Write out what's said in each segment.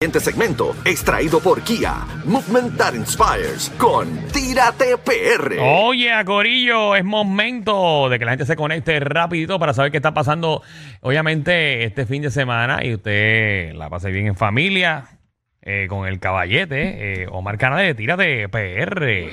Siguiente segmento, extraído por Kia, Movement That Inspires, con Tírate PR. Oye, Corillo, es momento de que la gente se conecte rapidito para saber qué está pasando, obviamente, este fin de semana y usted la pase bien en familia, eh, con el caballete, eh, Omar Canales, Tírate PR.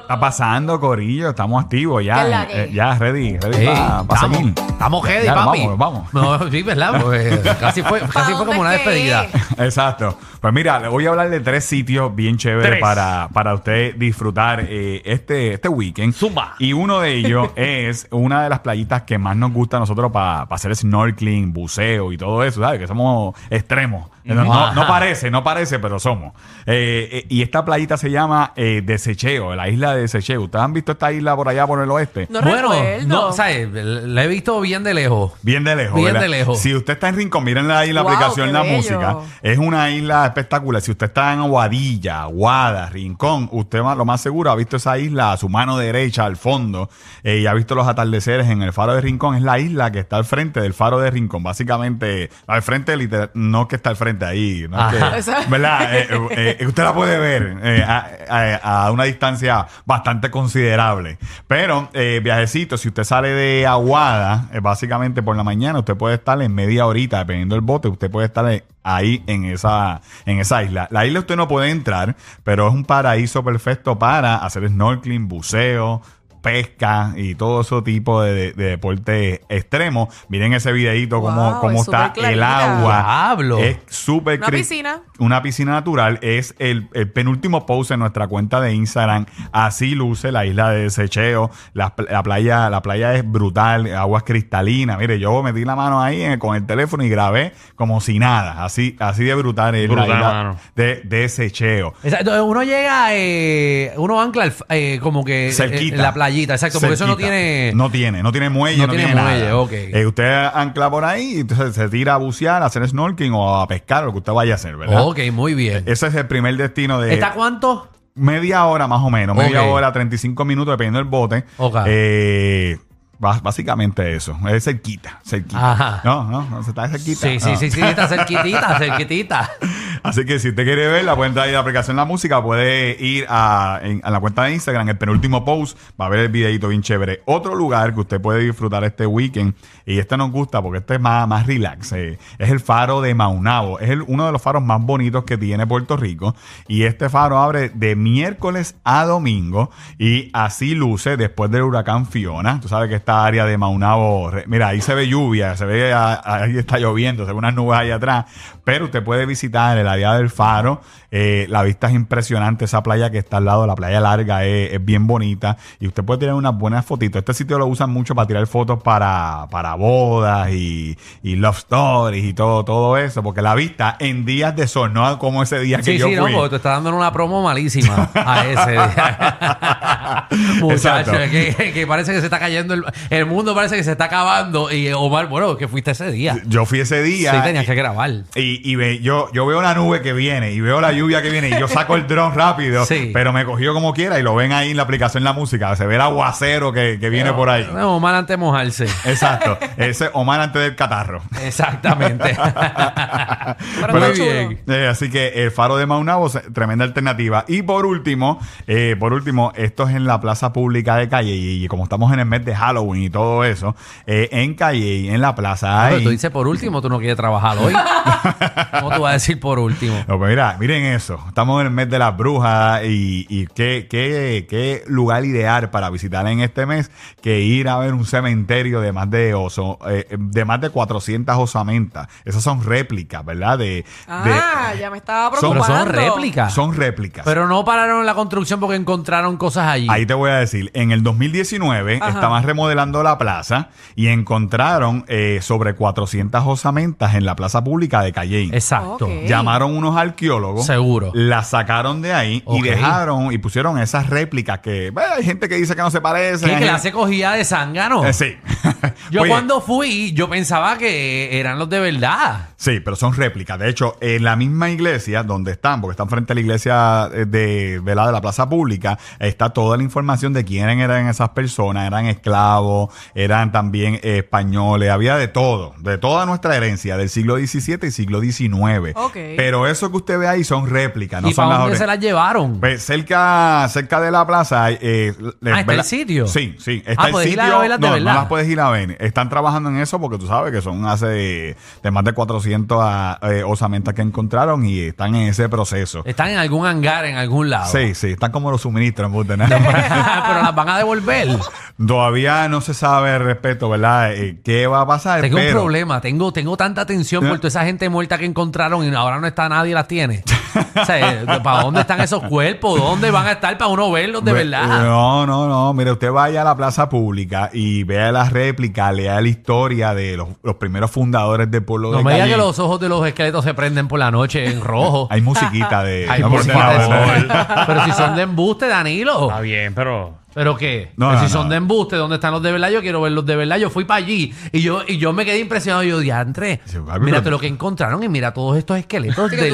está pasando, Corillo? Estamos activos ya. Eh, ya, ready, ready estamos, seguir. Estamos heavy, Ya, papi. Vamos, vamos. No, sí, ¿verdad? Pues, casi fue, casi fue como una dónde despedida. es? Exacto. Pues mira, le voy a hablar de tres sitios bien chéveres Tres. para, para usted disfrutar eh, este, este weekend. Zumba. Y uno de ellos es una de las playitas que más nos gusta a nosotros para hacer snorkeling, buceo y todo eso, ¿sabes? Que somos extremos. No, no- no parece, no parece, pero somos. Eh, eh, y esta playita se llama eh, Desecheo, la isla de Desecheo. ¿Ustedes han visto esta isla por allá por el oeste? No bueno, recuerdo. no, ¿sabes? La he visto bien de lejos. Bien de lejos. Bien ¿verdad? de lejos. Si usted está en Rincón, miren ahí en la Wow, aplicación La bello. Música. Es una isla espectacular. Si usted está en Aguadilla, Aguada, Rincón, usted lo más seguro ha visto esa isla a su mano derecha, al fondo, eh, y ha visto los atardeceres en el faro de Rincón. Es la isla que está al frente del faro de Rincón. Básicamente, al frente, literal, no que está al frente ahí. No es que- Ajá. ¿Verdad? Eh, eh, eh, usted la puede ver eh, a, a- a una distancia bastante considerable. Pero, eh, viajecito, si usted sale de Aguada, eh, básicamente por la mañana, usted puede estar en media horita, dependiendo del bote, usted puede estar ahí en esa, en esa isla. La isla usted no puede entrar, pero es un paraíso perfecto para hacer snorkeling, buceo, pesca y todo ese tipo de, de- de deporte extremo. Miren ese videito cómo, Wow, cómo es está el agua. Diablo. Es súper Una piscina. Una piscina natural. Es el, el penúltimo post en nuestra cuenta de Instagram. Así luce la isla de desecheo. La, la playa, la playa es brutal, aguas cristalinas. Mire, yo metí la mano ahí con el teléfono y grabé como si nada. Así, así de brutal es Brutal, la isla mano. de desecheo. Exacto, uno llega, eh, uno ancla el- eh, como que eh, Cerquita. en la playita, exacto, porque eso no Cerquita. tiene... No tiene, no tiene muelle, No no, tiene tiene, muelle, nada. ok. Eh, usted ancla por ahí y entonces se tira a bucear, a hacer snorkeling o a pescar, lo que usted vaya a hacer, ¿verdad? Ok, muy bien. Ese es el primer destino de ¿Está cuánto? media hora más o menos, media Ok. hora, 35 minutos, dependiendo del bote. Ok. Eh, bas- básicamente eso, es cerquita, cerquita. Ajá. No, no, no, se está cerquita. Sí, sí, No. sí, sí, está cerquitita, cerquitita. Así que si usted quiere verla, puede entrar ahí a la aplicación La Música, puede ir a, en- la cuenta de Instagram, el penúltimo post, va a ver el videito bien chévere. Otro lugar que usted puede disfrutar este weekend, y este nos gusta porque este es más, más relax, eh, es el faro de Maunabo. Es el- uno de los faros más bonitos que tiene Puerto Rico, y este faro abre de miércoles a domingo, y así luce después del huracán Fiona. Tú sabes que esta área de Maunabo, mira, ahí se ve lluvia, se ve, a- ahí está lloviendo, se ve unas nubes ahí atrás, pero usted puede visitar el del faro, eh, la vista es impresionante, esa playa que está al lado, la playa larga es, es bien bonita y usted puede tirar unas buenas fotitos. Este sitio lo usan mucho para tirar fotos para, para bodas y, y love stories y todo, todo eso, porque la vista en días de sol, no como ese día que Sí, yo sí, no, porque te está dando una promo malísima a ese. Muchacho, que, que parece que se está cayendo el, el mundo, parece que se está acabando. Y Omar, bueno, que fuiste ese día. Yo fui ese día. Sí, tenías que grabar. Y, y ve- yo, yo veo la nube que viene y veo la lluvia que viene y yo saco el dron rápido, Sí. pero me cogió como quiera y lo ven ahí en la aplicación La Música. Se ve el aguacero que, que viene por ahí. No, Omar antes de mojarse. Exacto. Ese Omar antes del catarro. Exactamente. Pero Muy bien. Eh, así que el faro de Maunabo, tremenda alternativa. Y por último, eh, por último, esto es en la plaza pública de Calle y, como estamos en el mes de Halloween y todo eso, eh, en Calle en la plaza Pero hay... tú dices por último, tú no quieres trabajar hoy. ¿Cómo tú vas a decir por último? No, pues mira, miren eso. Estamos en el mes de las brujas y, y qué, qué, qué lugar ideal para visitar en este mes que ir a ver un cementerio de más de oso, eh, de más de 400 osamentas. Esas son réplicas, ¿verdad? De, de- Ah, ya me estaba Son- Pero preocupando. son réplicas. son réplicas. Pero no pararon la construcción porque encontraron cosas allí. Ahí te voy a decir, en el 2019 Ajá. estaban remodelando la plaza y encontraron eh, sobre 400 osamentas en la plaza pública de Calley. Exacto. Llamaron unos arqueólogos. Seguro. La sacaron de ahí y dejaron y pusieron esas réplicas que bueno, hay gente que dice que no se parecen. ¿Qué clase gente- cogida de zángano? Eh, sí. Yo Oye, cuando fui, yo pensaba que eran los de verdad. Sí, pero son réplicas. De hecho, en la misma iglesia donde están, porque están frente a la iglesia eh, de, ¿verdad? de la plaza pública, está toda la información información de quién eran esas personas, eran esclavos, eran también eh, españoles, había de todo, de toda nuestra herencia, del siglo XVII y siglo XIX. Pero eso que usted ve ahí son réplicas, no ¿Y son para las dónde se las llevaron? Pues cerca, cerca de la plaza. eh, les- Ah, ¿está el sitio? Sí, sí. Está Ah, el ¿puedes ir a verlas de no, verdad? no las puedes ir a ver. Están trabajando en eso porque tú sabes que son hace de más de 400 a- eh, osamentas que encontraron y están en ese proceso. Están en algún hangar, en algún lado. Sí, sí, están como los suministros en Butenal. pero las van a devolver. Todavía no se sabe al respecto, ¿verdad? Eh, ¿Qué va a pasar? Tengo un Pero- problema, tengo, tengo tanta atención por toda esa gente muerta que encontraron y ahora no está nadie las tiene. O sea, eh, ¿para dónde están esos cuerpos? ¿Dónde van a estar para uno verlos de Ve- verdad? No, no, no. Mire, usted vaya a la plaza pública y vea las réplicas, lea la historia de los, los primeros fundadores del pueblo No de me diga Calle. que los ojos de los esqueletos se prenden por la noche en rojo. Hay musiquita de... Hay no, no. sol. Pero si son de embuste, Danilo. Está bien, pero. ¿Pero qué? No, Que no, si no. son de embuste, ¿dónde están los de verdad? Yo quiero ver los de verdad. Yo fui para allí y yo, y yo me quedé impresionado. Yo, diantre, Sí, mírate pero- lo que encontraron y mira todos estos esqueletos Sí, de,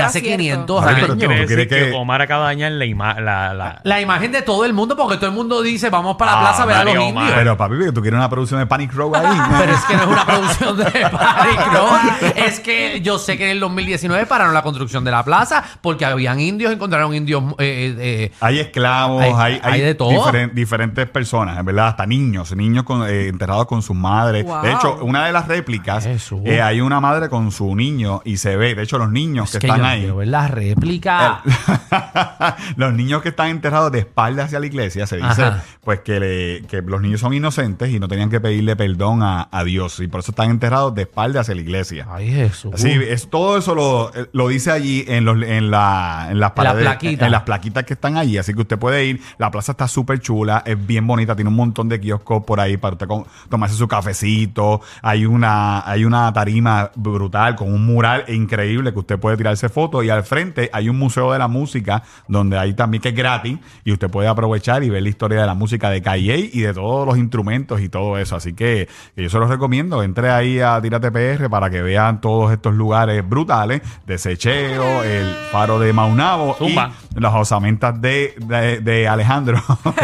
hace cierto. 500 Papi, años. pero tú- decir que que- Omar acaba de dañar la, ima- la, la, La imagen de todo el mundo, porque todo el mundo dice, vamos para la Ah, plaza a ver a los indios. Pero papi, que tú quieres una producción de Panic Row ahí. Pero es que no es una producción de Panic Rock. Es que yo sé que en el 2019 pararon la construcción de la plaza porque habían indios, encontraron indios. eh, eh, Hay esclavos, Hay- hay, hay, hay de todo. Diferen- diferentes personas, en verdad, hasta niños, niños con- eh, enterrados con sus madres. Wow. De hecho, una de las réplicas, eh, hay una madre con su niño y se ve, de hecho, los niños es que, que están yo ahí. quiero ver la réplica. los niños que están enterrados de espaldas hacia la iglesia, se dice Ajá. pues que, le- que los niños son inocentes y no tenían que pedirle perdón a, a Dios y por eso están enterrados de espaldas hacia la iglesia. Ay, Jesús. Sí, es, todo eso lo, lo dice allí en, los, en, la, en las la paredes, plaquita. en las plaquitas que están allí. Así que usted puede ir. La plaza está súper chula, es bien bonita, tiene un montón de kioscos por ahí para usted con- tomarse su cafecito. Hay una, hay una tarima brutal con un mural increíble que usted puede tirarse fotos. Y al frente hay un museo de la música donde hay también que es gratis y usted puede aprovechar y ver la historia de la música de Calle y de todos los instrumentos y todo eso. Así que, que yo se los recomiendo. Entre ahí a Tírate PR para que vean todos estos lugares brutales de Secheo, el faro de Maunabo Zumba. y las osamentas de, de, de Alejandro.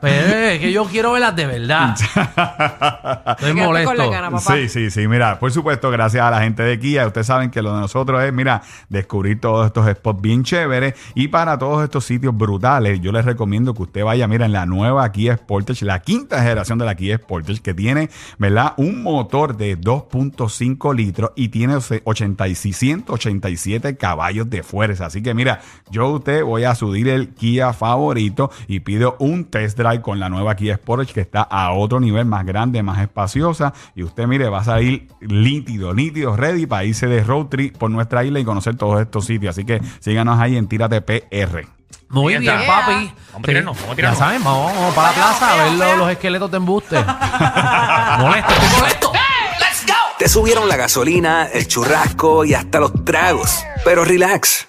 Pero es que yo quiero verlas de verdad. Estoy Quédate con la molesto. gana, papá. Sí, sí, sí. Mira, por supuesto, gracias a la gente de Kia. Ustedes saben que lo de nosotros es, mira, descubrir todos estos spots bien chéveres. Y para todos estos sitios brutales, yo les recomiendo que usted vaya, mira, en la nueva Kia Sportage, la quinta generación de la Kia Sportage, que tiene, ¿verdad? Un motor de 2.5 litros y tiene 86, 187 caballos de fuerza. Así que, mira, yo a usted voy a subir el Kia favorito y pido un test drive con la nueva Kia Sportage que está a otro nivel más grande, más espaciosa. Y usted, mire, va a salir nítido, nítido, ready para irse de road trip por nuestra isla y conocer todos estos sitios. Así que síganos ahí en Tírate PR. Muy bien, papi. Vamos a tirarnos, vamos a Ya tirarnos. saben, vamos, vamos para la plaza a ver los, los esqueletos de embuste. molesto, estoy molesto. Te subieron la gasolina, el churrasco y hasta los tragos. Pero relax,